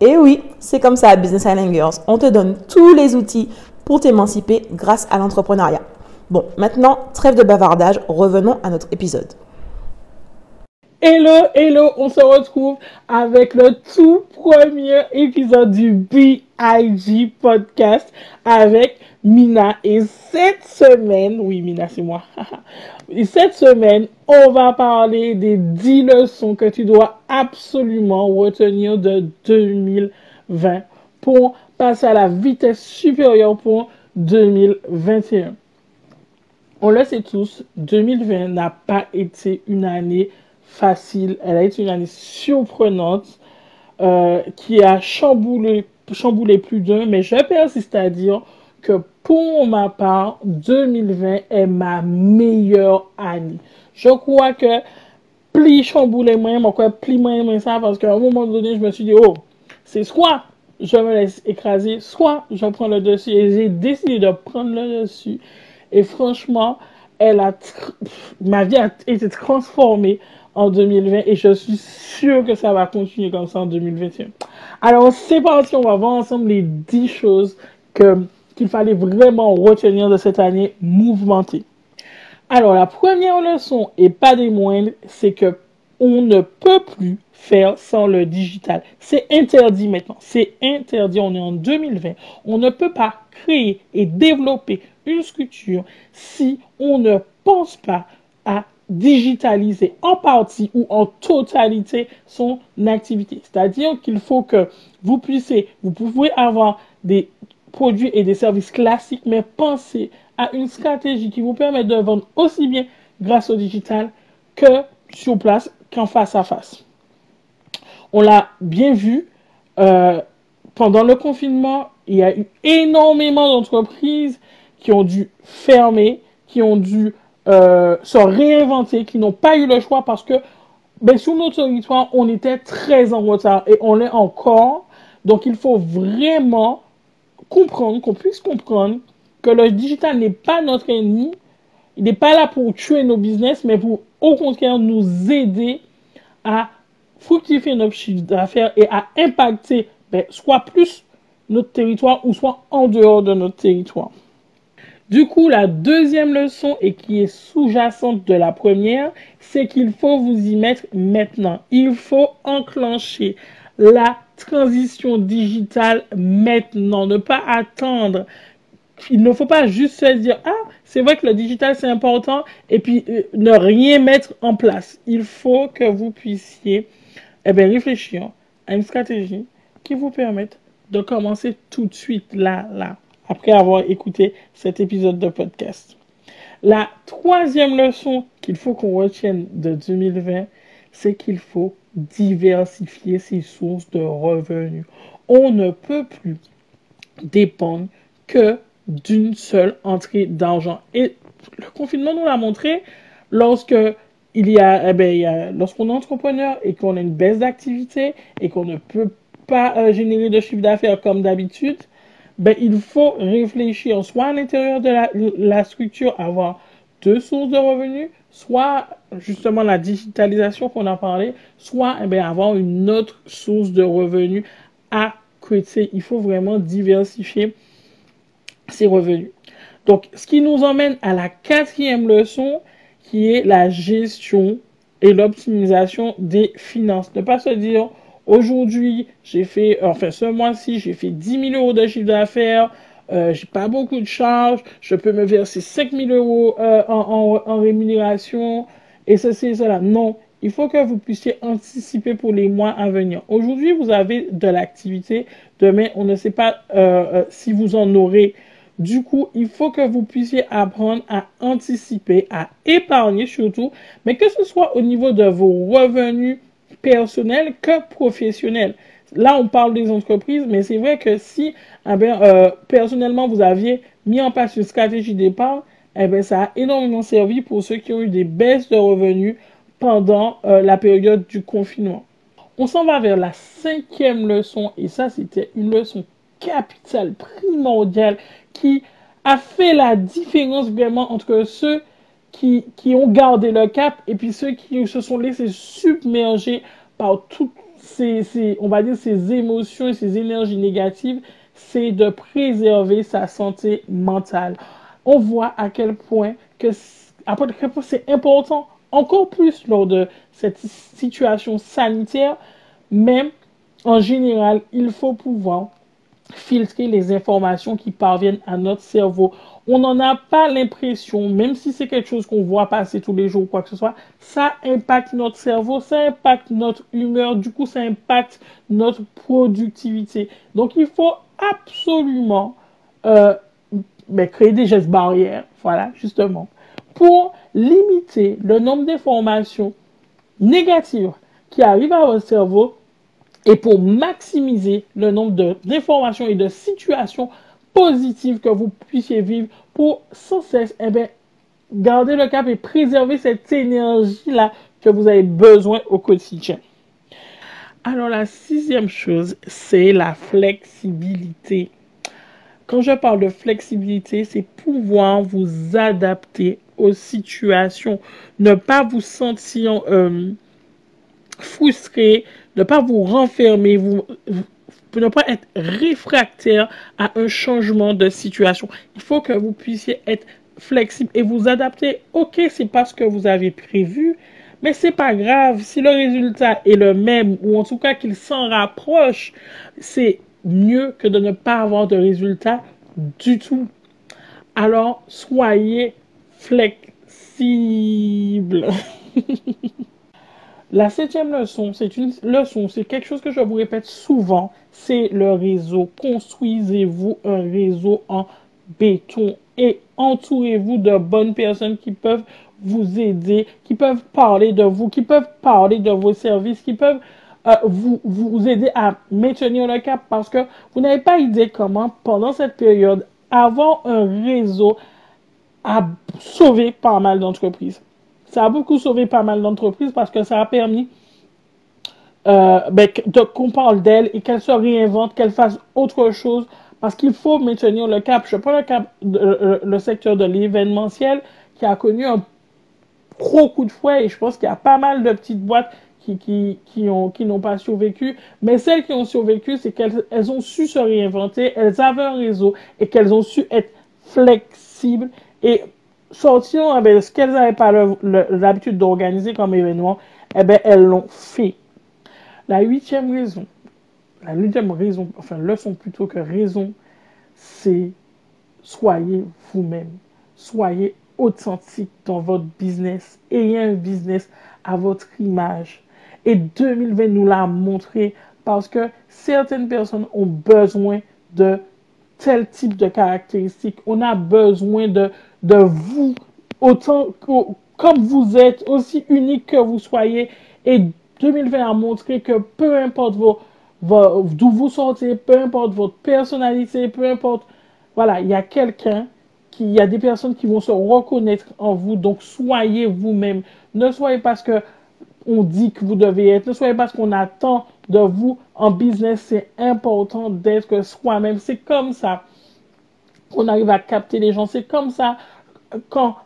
Et oui, c'est comme ça Business Island Girls. On te donne tous les outils pour t'émanciper grâce à l'entrepreneuriat. Bon, maintenant, trêve de bavardage, revenons à notre épisode. Hello, hello, on se retrouve avec le tout premier épisode du BIG podcast avec Mina. Et cette semaine, oui, Mina, c'est moi. Et cette semaine, on va parler des 10 leçons que tu dois absolument retenir de 2020 pour passer à la vitesse supérieure pour 2021. On le sait tous, 2020 n'a pas été une année facile, elle a été une année surprenante euh, qui a chamboulé, chamboulé plus d'un, mais je persiste à dire que pour ma part, 2020 est ma meilleure année. Je crois que plus chamboulé moins, moi, quoi, plus moins, ça, parce qu'à un moment donné, je me suis dit, oh, c'est soit je me laisse écraser, soit je prends le dessus. Et j'ai décidé de prendre le dessus. Et franchement, elle a ma vie a été transformée en 2020 et je suis sûre que ça va continuer comme ça en 2021. Alors, c'est parti, on va voir ensemble les 10 choses que, qu'il fallait vraiment retenir de cette année mouvementée. Alors, la première leçon, et pas des moindres, c'est que on ne peut plus faire sans le digital. C'est interdit maintenant. C'est interdit. On est en 2020. On ne peut pas créer et développer une structure si on ne pense pas à digitaliser en partie ou en totalité son activité. C'est-à-dire qu'il faut que vous puissiez, vous pouvez avoir des produits et des services classiques, mais pensez à une stratégie qui vous permet de vendre aussi bien grâce au digital que sur place qu'en face à face. On l'a bien vu euh, pendant le confinement, il y a eu énormément d'entreprises qui ont dû fermer, qui ont dû euh, se réinventer, qui n'ont pas eu le choix parce que ben, sur notre territoire, on était très en retard et on l'est encore. Donc, il faut vraiment comprendre, qu'on puisse comprendre que le digital n'est pas notre ennemi. Il n'est pas là pour tuer nos business, mais pour au contraire nous aider à fructifier notre chiffre d'affaires et à impacter ben, soit plus notre territoire ou soit en dehors de notre territoire. Du coup, la deuxième leçon et qui est sous-jacente de la première, c'est qu'il faut vous y mettre maintenant. Il faut enclencher la transition digitale maintenant. Ne pas attendre. Il ne faut pas juste se dire, ah, c'est vrai que le digital c'est important et puis euh, ne rien mettre en place. Il faut que vous puissiez eh bien, réfléchir à une stratégie qui vous permette de commencer tout de suite là, là après avoir écouté cet épisode de podcast. La troisième leçon qu'il faut qu'on retienne de 2020, c'est qu'il faut diversifier ses sources de revenus. On ne peut plus dépendre que d'une seule entrée d'argent. Et le confinement nous l'a montré lorsque il y a, eh ben, lorsqu'on est entrepreneur et qu'on a une baisse d'activité et qu'on ne peut pas euh, générer de chiffre d'affaires comme d'habitude, ben, il faut réfléchir soit à l'intérieur de la, structure, avoir deux sources de revenus, soit justement la digitalisation qu'on a parlé, soit eh ben, avoir une autre source de revenus à côté. Il faut vraiment diversifier ses revenus. Donc, ce qui nous emmène à la quatrième leçon, qui est la gestion et l'optimisation des finances. Ne pas se dire, aujourd'hui, j'ai fait, enfin, ce mois-ci, j'ai fait 10 000 euros de chiffre d'affaires, euh, j'ai pas beaucoup de charges, je peux me verser 5 000 euros euh, en, rémunération, et ceci et cela. Non, il faut que vous puissiez anticiper pour les mois à venir. Aujourd'hui, vous avez de l'activité, demain, on ne sait pas euh, euh si vous en aurez. Du coup, il faut que vous puissiez apprendre à anticiper, à épargner surtout, mais que ce soit au niveau de vos revenus personnels que professionnels. Là, on parle des entreprises, mais c'est vrai que si, eh bien, euh, personnellement, vous aviez mis en place une stratégie d'épargne, eh bien, ça a énormément servi pour ceux qui ont eu des baisses de revenus pendant euh, la période du confinement. On s'en va vers la cinquième leçon, et ça, c'était une leçon capitale, primordiale, qui a fait la différence vraiment entre ceux qui, qui ont gardé le cap et puis ceux qui se sont laissés submerger par toutes ces, on va dire, ces émotions et ces énergies négatives, c'est de préserver sa santé mentale. On voit à quel point que, à quel point c'est important, encore plus lors de cette situation sanitaire, même en général, il faut pouvoir filtrer les informations qui parviennent à notre cerveau. On n'en a pas l'impression, même si c'est quelque chose qu'on voit passer tous les jours ou quoi que ce soit, ça impacte notre cerveau, ça impacte notre humeur, du coup ça impacte notre productivité. Donc il faut absolument euh, ben, créer des gestes barrières, voilà, justement, pour limiter le nombre d'informations négatives qui arrivent à votre cerveau et pour maximiser le nombre d'informations et de situations positives que vous puissiez vivre pour sans cesse eh bien, garder le cap et préserver cette énergie-là que vous avez besoin au quotidien. Alors la sixième chose, c'est la flexibilité. Quand je parle de flexibilité, c'est pouvoir vous adapter aux situations, ne pas vous sentir euh, frustré, ne pas vous renfermer, vous, ne pas être réfractaire à un changement de situation. Il faut que vous puissiez être flexible et vous adapter. Ok, c'est pas ce que vous avez prévu, mais c'est pas grave. Si le résultat est le même ou en tout cas qu'il s'en rapproche, c'est mieux que de ne pas avoir de résultat du tout. Alors, soyez flexible. La septième leçon, c'est une leçon, c'est quelque chose que je vous répète souvent, c'est le réseau. Construisez-vous un réseau en béton et entourez-vous de bonnes personnes qui peuvent vous aider, qui peuvent parler de vous, qui peuvent parler de vos services, qui peuvent euh, vous, vous aider à maintenir le cap parce que vous n'avez pas idée comment, pendant cette période, avoir un réseau a sauvé pas mal d'entreprises. Ça a beaucoup sauvé pas mal d'entreprises parce que ça a permis euh, ben, qu'on parle d'elle et qu'elle se réinvente, qu'elle fasse autre chose parce qu'il faut maintenir le cap. Je prends le cap, de, le secteur de l'événementiel qui a connu un gros coup de fouet et je pense qu'il y a pas mal de petites boîtes qui, qui, qui ont, qui n'ont pas survécu. Mais celles qui ont survécu, c'est qu'elles elles ont su se réinventer, elles avaient un réseau et qu'elles ont su être flexibles et sortir eh ce qu'elles n'avaient pas l'habitude d'organiser comme événement, eh bien, elles l'ont fait. La huitième raison, la huitième raison, enfin leçon plutôt que raison, c'est soyez vous-même. Soyez authentique dans votre business. Ayez un business à votre image. Et 2020 nous l'a montré parce que certaines personnes ont besoin de tel type de caractéristiques. On a besoin de, de vous autant que, comme vous êtes, aussi unique que vous soyez. Et 2020 a montré que peu importe vos, d'où vous sortez, peu importe votre personnalité, peu importe, voilà, il y a quelqu'un il y a des personnes qui vont se reconnaître en vous. Donc, soyez vous-même. Ne soyez pas ce que on dit que vous devez être. Ne soyez pas ce qu'on attend de vous. En business, c'est important d'être soi-même. C'est comme ça qu'on arrive à capter les gens. C'est comme ça quand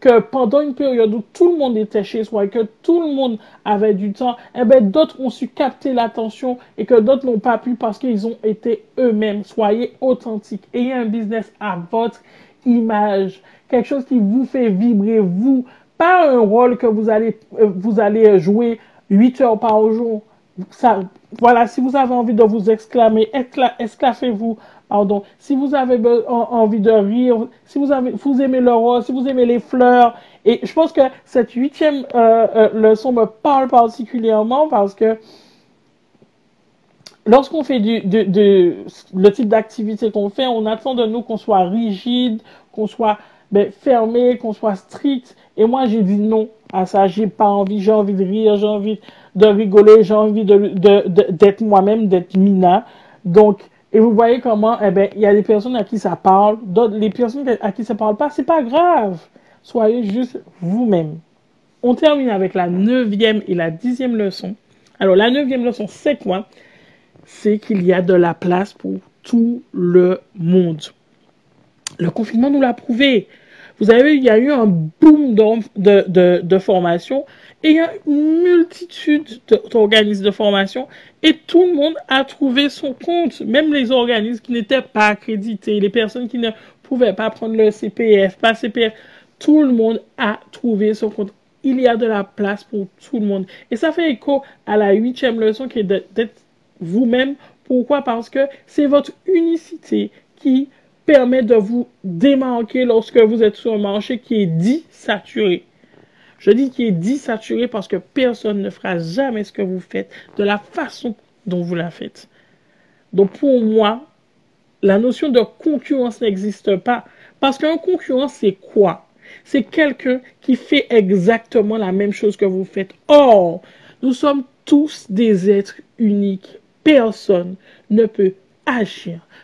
que pendant une période où tout le monde était chez soi et que tout le monde avait du temps, eh ben, d'autres ont su capter l'attention et que d'autres n'ont pas pu parce qu'ils ont été eux-mêmes. Soyez authentiques. Ayez un business à votre image. Quelque chose qui vous fait vibrer, vous. Pas un rôle que vous allez, euh, vous allez jouer 8 heures par jour. Ça, voilà, si vous avez envie de vous exclamer, esclaffez-vous Pardon. Si vous avez envie de rire, si vous, avez, vous aimez le rose, si vous aimez les fleurs, et je pense que cette huitième euh, euh, leçon me parle particulièrement parce que lorsqu'on fait du, le type d'activité qu'on fait, on attend de nous qu'on soit rigide, qu'on soit ben, fermé, qu'on soit strict. Et moi, j'ai dit non à ça. J'ai pas envie, j'ai envie de rire, j'ai envie de rigoler, j'ai envie de, d'être moi-même, d'être Mina. Donc, et vous voyez comment, eh ben, il y a des personnes à qui ça parle, d'autres, les personnes à qui ça parle pas, c'est pas grave. Soyez juste vous-même. On termine avec la neuvième et la dixième leçon. Alors, la neuvième leçon, c'est quoi? C'est qu'il y a de la place pour tout le monde. Le confinement nous l'a prouvé. Vous avez il y a eu un boom de, de, de formation et il y a une multitude d'organismes de formation et tout le monde a trouvé son compte, même les organismes qui n'étaient pas accrédités, les personnes qui ne pouvaient pas prendre le CPF, pas CPF, tout le monde a trouvé son compte. Il y a de la place pour tout le monde. Et ça fait écho à la huitième leçon qui est d'être vous-même. Pourquoi? Parce que c'est votre unicité qui permet de vous démarquer lorsque vous êtes sur un marché qui est dit saturé. Je dis qu'il est dit saturé parce que personne ne fera jamais ce que vous faites de la façon dont vous la faites. Donc pour moi, la notion de concurrence n'existe pas. Parce qu'un concurrent, c'est quoi? C'est quelqu'un qui fait exactement la même chose que vous faites. Or, nous sommes tous des êtres uniques. Personne ne peut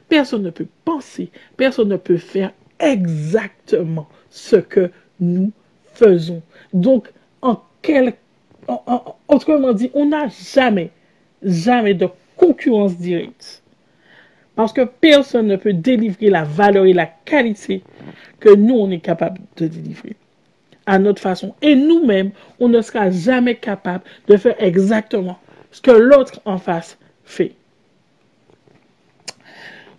personne ne peut penser, personne ne peut faire exactement ce que nous faisons. Donc, en quel, autrement dit, on n'a jamais, jamais de concurrence directe. Parce que personne ne peut délivrer la valeur et la qualité que nous, on est capable de délivrer à notre façon. Et nous-mêmes, on ne sera jamais capable de faire exactement ce que l'autre en face fait.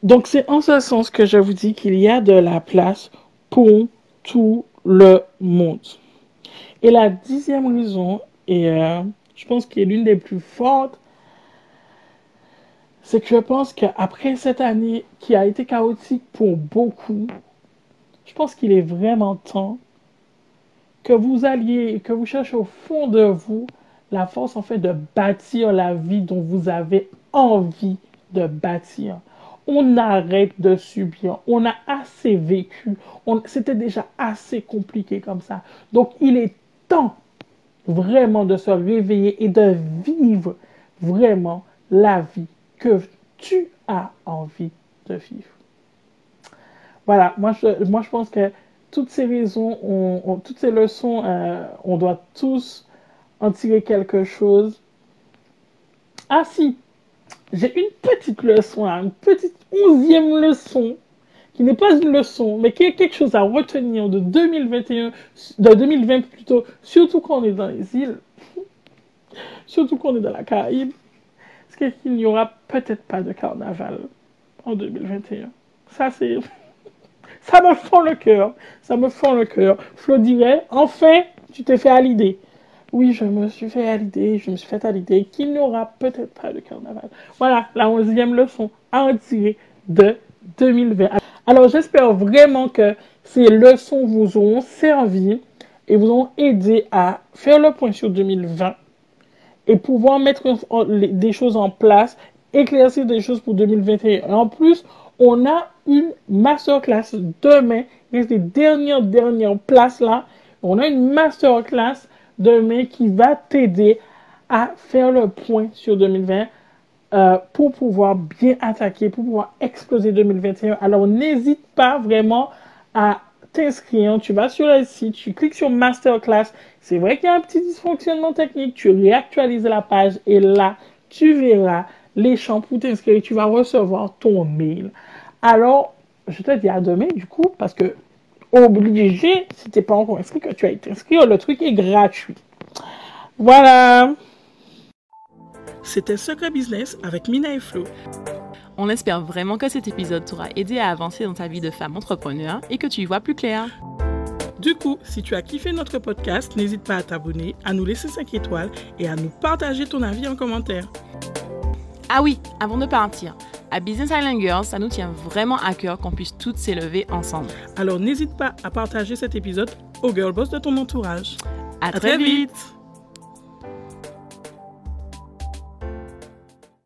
Donc, c'est en ce sens que je vous dis qu'il y a de la place pour tout le monde. Et la dixième raison, et euh, je pense qu'elle est l'une des plus fortes, c'est que je pense qu'après cette année qui a été chaotique pour beaucoup, je pense qu'il est vraiment temps que vous alliez, que vous cherchiez au fond de vous la force en fait de bâtir la vie dont vous avez envie de bâtir. On arrête de subir. On a assez vécu. C'était déjà assez compliqué comme ça. Donc, il est temps vraiment de se réveiller et de vivre vraiment la vie que tu as envie de vivre. Voilà, moi je, moi je pense que toutes ces raisons, on, toutes ces leçons, euh, on doit tous en tirer quelque chose. Ah si, j'ai une petite leçon, une petite onzième leçon qui n'est pas une leçon, mais qui est quelque chose à retenir de 2021, de 2020 plutôt, surtout quand on est dans les îles, surtout quand on est dans la Caraïbe, c'est qu'il n'y aura peut-être pas de carnaval en 2021. Ça. Ça me fend le cœur. Ça me fend le cœur. Flo dirait, enfin, tu t'es fait à l'idée. Oui, je me suis fait à l'idée, je me suis fait à l'idée qu'il n'y aura peut-être pas de carnaval. Voilà, la onzième leçon à en tirer de 2020. Alors j'espère vraiment que ces leçons vous auront servi et vous ont aidé à faire le point sur 2020 et pouvoir mettre des choses en place, éclaircir des choses pour 2021. en plus, on a une masterclass demain. Il reste des dernières, dernières places là. On a une masterclass demain qui va t'aider à faire le point sur 2020 euh, pour pouvoir bien attaquer, pour pouvoir exploser 2021. Alors, n'hésite pas vraiment à t'inscrire. Tu vas sur le site, tu cliques sur Masterclass. C'est vrai qu'il y a un petit dysfonctionnement technique. Tu réactualises la page et là, tu verras les champs pour t'inscrire. Tu vas recevoir ton mail. Alors, je te dis à demain, du coup, parce que obligé, si tu n'es pas encore inscrit, que tu as été inscrit, le truc est gratuit. Voilà. C'était Secret Business avec Mina et Flo. On espère vraiment que cet épisode t'aura aidé à avancer dans ta vie de femme entrepreneur et que tu y vois plus clair. Du coup, si tu as kiffé notre podcast, n'hésite pas à t'abonner, à nous laisser 5 étoiles et à nous partager ton avis en commentaire. Ah oui, avant de partir, à Business Island Girls, ça nous tient vraiment à cœur qu'on puisse toutes s'élever ensemble. Alors n'hésite pas à partager cet épisode aux girl boss de ton entourage. À, très, vite.